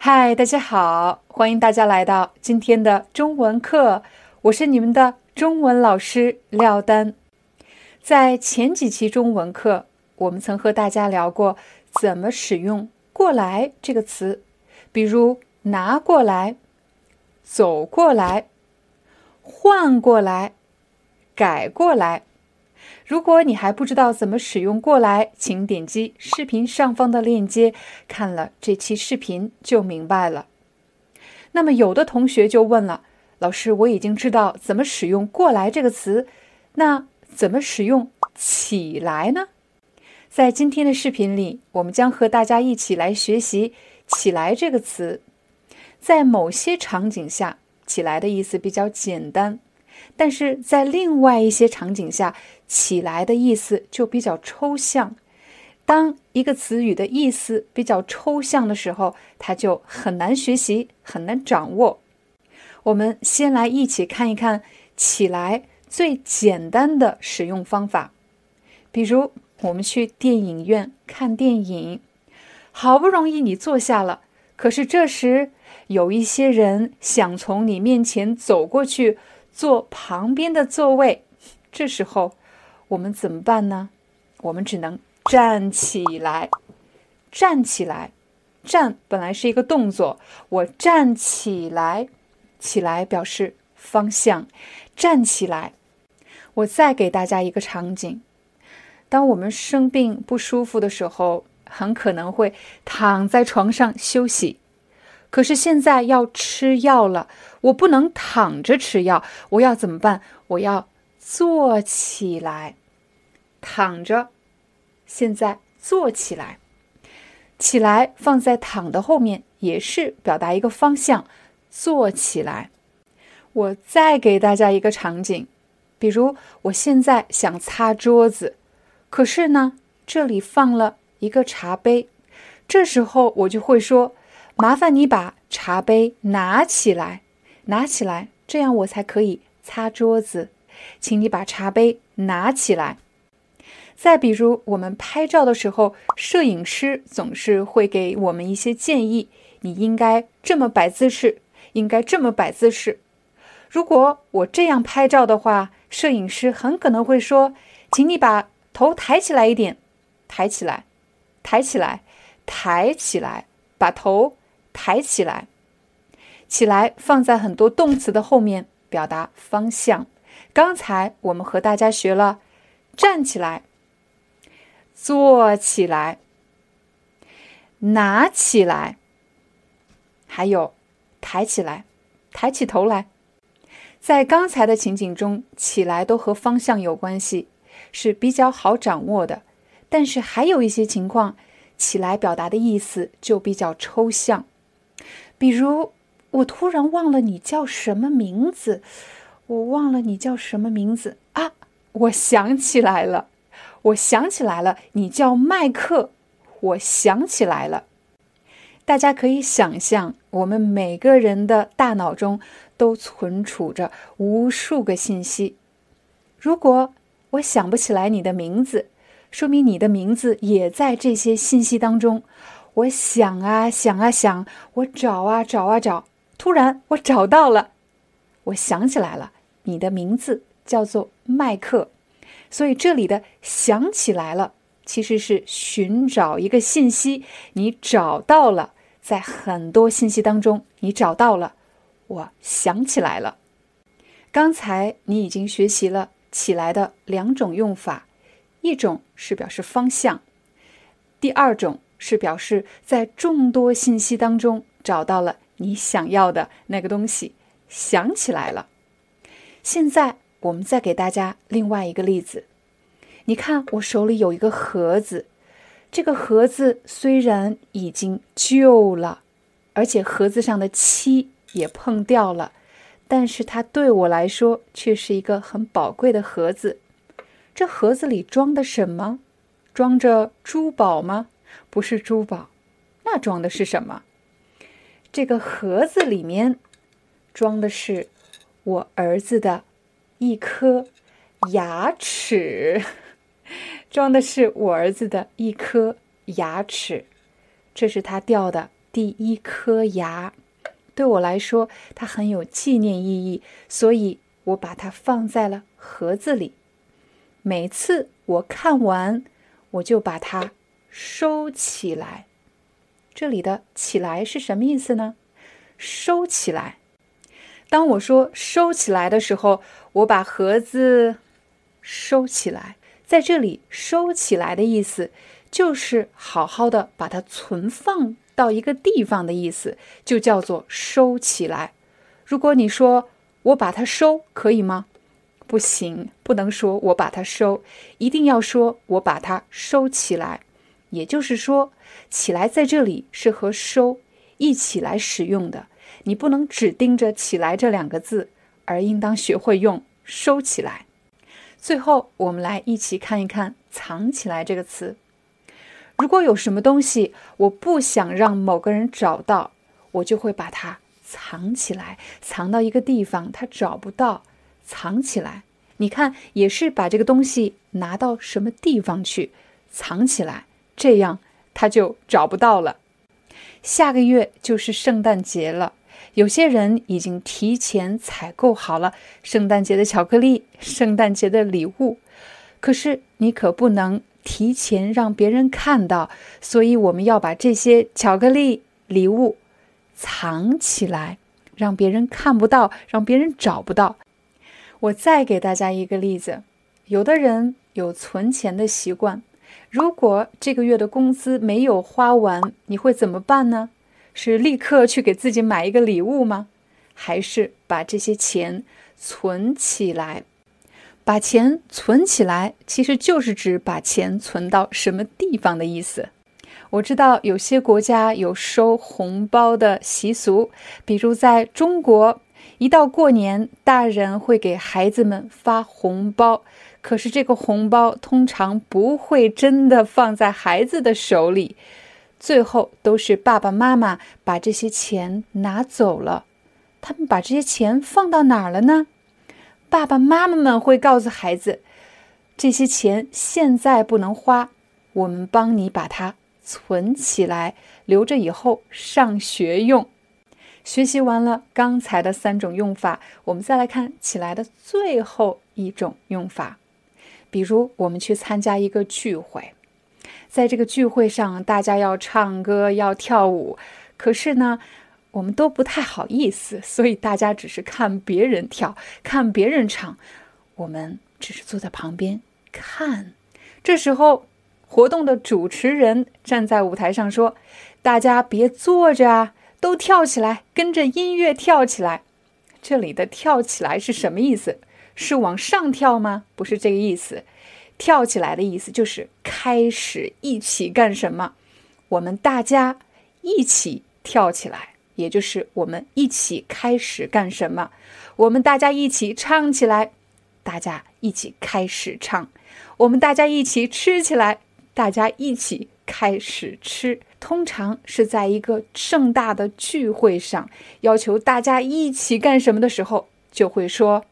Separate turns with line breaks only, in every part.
嗨，大家好，欢迎大家来到今天的中文课，我是你们的中文老师廖丹。在前几期中文课，我们曾和大家聊过怎么使用“过来”这个词，比如拿过来、走过来、换过来、改过来。如果你还不知道怎么使用“过来”，请点击视频上方的链接，看了这期视频就明白了。那么，有的同学就问了：“老师，我已经知道怎么使用‘过来’这个词，那怎么使用‘起来’呢？”在今天的视频里，我们将和大家一起来学习“起来”这个词。在某些场景下，“起来”的意思比较简单。但是在另外一些场景下，“起来”的意思就比较抽象。当一个词语的意思比较抽象的时候，它就很难学习，很难掌握。我们先来一起看一看“起来”最简单的使用方法。比如，我们去电影院看电影，好不容易你坐下了，可是这时有一些人想从你面前走过去。坐旁边的座位，这时候我们怎么办呢？我们只能站起来，站起来，站本来是一个动作，我站起来，起来表示方向，站起来。我再给大家一个场景：当我们生病不舒服的时候，很可能会躺在床上休息。可是现在要吃药了，我不能躺着吃药，我要怎么办？我要坐起来，躺着，现在坐起来，起来放在躺的后面，也是表达一个方向，坐起来。我再给大家一个场景，比如我现在想擦桌子，可是呢，这里放了一个茶杯，这时候我就会说。麻烦你把茶杯拿起来，拿起来，这样我才可以擦桌子。请你把茶杯拿起来。再比如，我们拍照的时候，摄影师总是会给我们一些建议：你应该这么摆姿势，应该这么摆姿势。如果我这样拍照的话，摄影师很可能会说：“请你把头抬起来一点，抬起来，抬起来，抬起来，把头。”抬起来，起来放在很多动词的后面，表达方向。刚才我们和大家学了站起来、坐起来、拿起来，还有抬起来、抬起头来。在刚才的情景中，起来都和方向有关系，是比较好掌握的。但是还有一些情况，起来表达的意思就比较抽象。比如，我突然忘了你叫什么名字，我忘了你叫什么名字啊！我想起来了，我想起来了，你叫麦克。我想起来了。大家可以想象，我们每个人的大脑中都存储着无数个信息。如果我想不起来你的名字，说明你的名字也在这些信息当中。我想啊想啊想，我找啊找啊找，突然我找到了，我想起来了，你的名字叫做麦克，所以这里的想起来了，其实是寻找一个信息，你找到了，在很多信息当中你找到了，我想起来了。刚才你已经学习了起来的两种用法，一种是表示方向，第二种。是表示在众多信息当中找到了你想要的那个东西，想起来了。现在我们再给大家另外一个例子。你看，我手里有一个盒子，这个盒子虽然已经旧了，而且盒子上的漆也碰掉了，但是它对我来说却是一个很宝贵的盒子。这盒子里装的什么？装着珠宝吗？不是珠宝，那装的是什么？这个盒子里面装的是我儿子的一颗牙齿，装的是我儿子的一颗牙齿，这是他掉的。第一颗牙，对我来说，它很有纪念意义，所以我把它放在了盒子里。每次我看完，我就把它收起来。这里的“起来”是什么意思呢？收起来。当我说“收起来”的时候，我把盒子收起来。在这里，“收起来”的意思就是好好的把它存放。到一个地方的意思就叫做收起来。如果你说我把它收，可以吗？不行，不能说我把它收，一定要说我把它收起来。也就是说，起来在这里是和收一起来使用的。你不能只盯着起来这两个字，而应当学会用收起来。最后，我们来一起看一看藏起来这个词。如果有什么东西我不想让某个人找到，我就会把它藏起来，藏到一个地方他找不到，藏起来。你看，也是把这个东西拿到什么地方去藏起来，这样他就找不到了。下个月就是圣诞节了，有些人已经提前采购好了圣诞节的巧克力、圣诞节的礼物，可是你可不能。提前让别人看到，所以我们要把这些巧克力礼物藏起来，让别人看不到，让别人找不到。我再给大家一个例子：有的人有存钱的习惯，如果这个月的工资没有花完，你会怎么办呢？是立刻去给自己买一个礼物吗？还是把这些钱存起来？把钱存起来，其实就是指把钱存到什么地方的意思。我知道有些国家有收红包的习俗，比如在中国，一到过年，大人会给孩子们发红包，可是这个红包通常不会真的放在孩子的手里，最后都是爸爸妈妈把这些钱拿走了。他们把这些钱放到哪儿了呢？爸爸妈妈们会告诉孩子：“这些钱现在不能花，我们帮你把它存起来，留着以后上学用。”学习完了刚才的三种用法，我们再来看起来的最后一种用法。比如，我们去参加一个聚会，在这个聚会上，大家要唱歌、要跳舞，可是呢？我们都不太好意思，所以大家只是看别人跳，看别人唱，我们只是坐在旁边看。这时候，活动的主持人站在舞台上说：“大家别坐着啊，都跳起来，跟着音乐跳起来。”这里的“跳起来”是什么意思？是往上跳吗？不是这个意思。跳起来的意思就是开始一起干什么？我们大家一起跳起来。也就是我们一起开始干什么？我们大家一起唱起来，大家一起开始唱。我们大家一起吃起来，大家一起开始吃。通常是在一个盛大的聚会上，要求大家一起干什么的时候，就会说：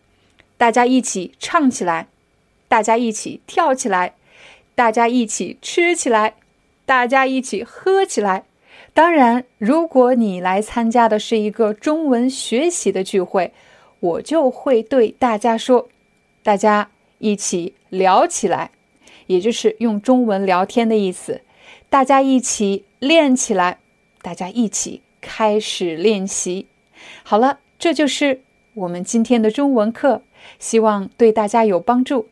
大家一起唱起来，大家一起跳起来，大家一起吃起来，大家一起喝起来。当然，如果你来参加的是一个中文学习的聚会，我就会对大家说：“大家一起聊起来，也就是用中文聊天的意思。大家一起练起来，大家一起开始练习。好了，这就是我们今天的中文课，希望对大家有帮助。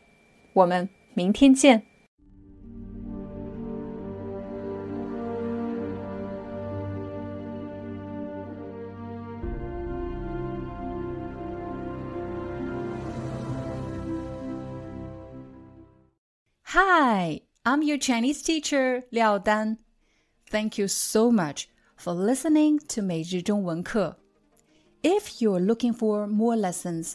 我们明天见。”
Hi, I'm your Chinese teacher, Liao Dan. Thank you so much
for listening to 每日中文课. If you're looking for more lessons,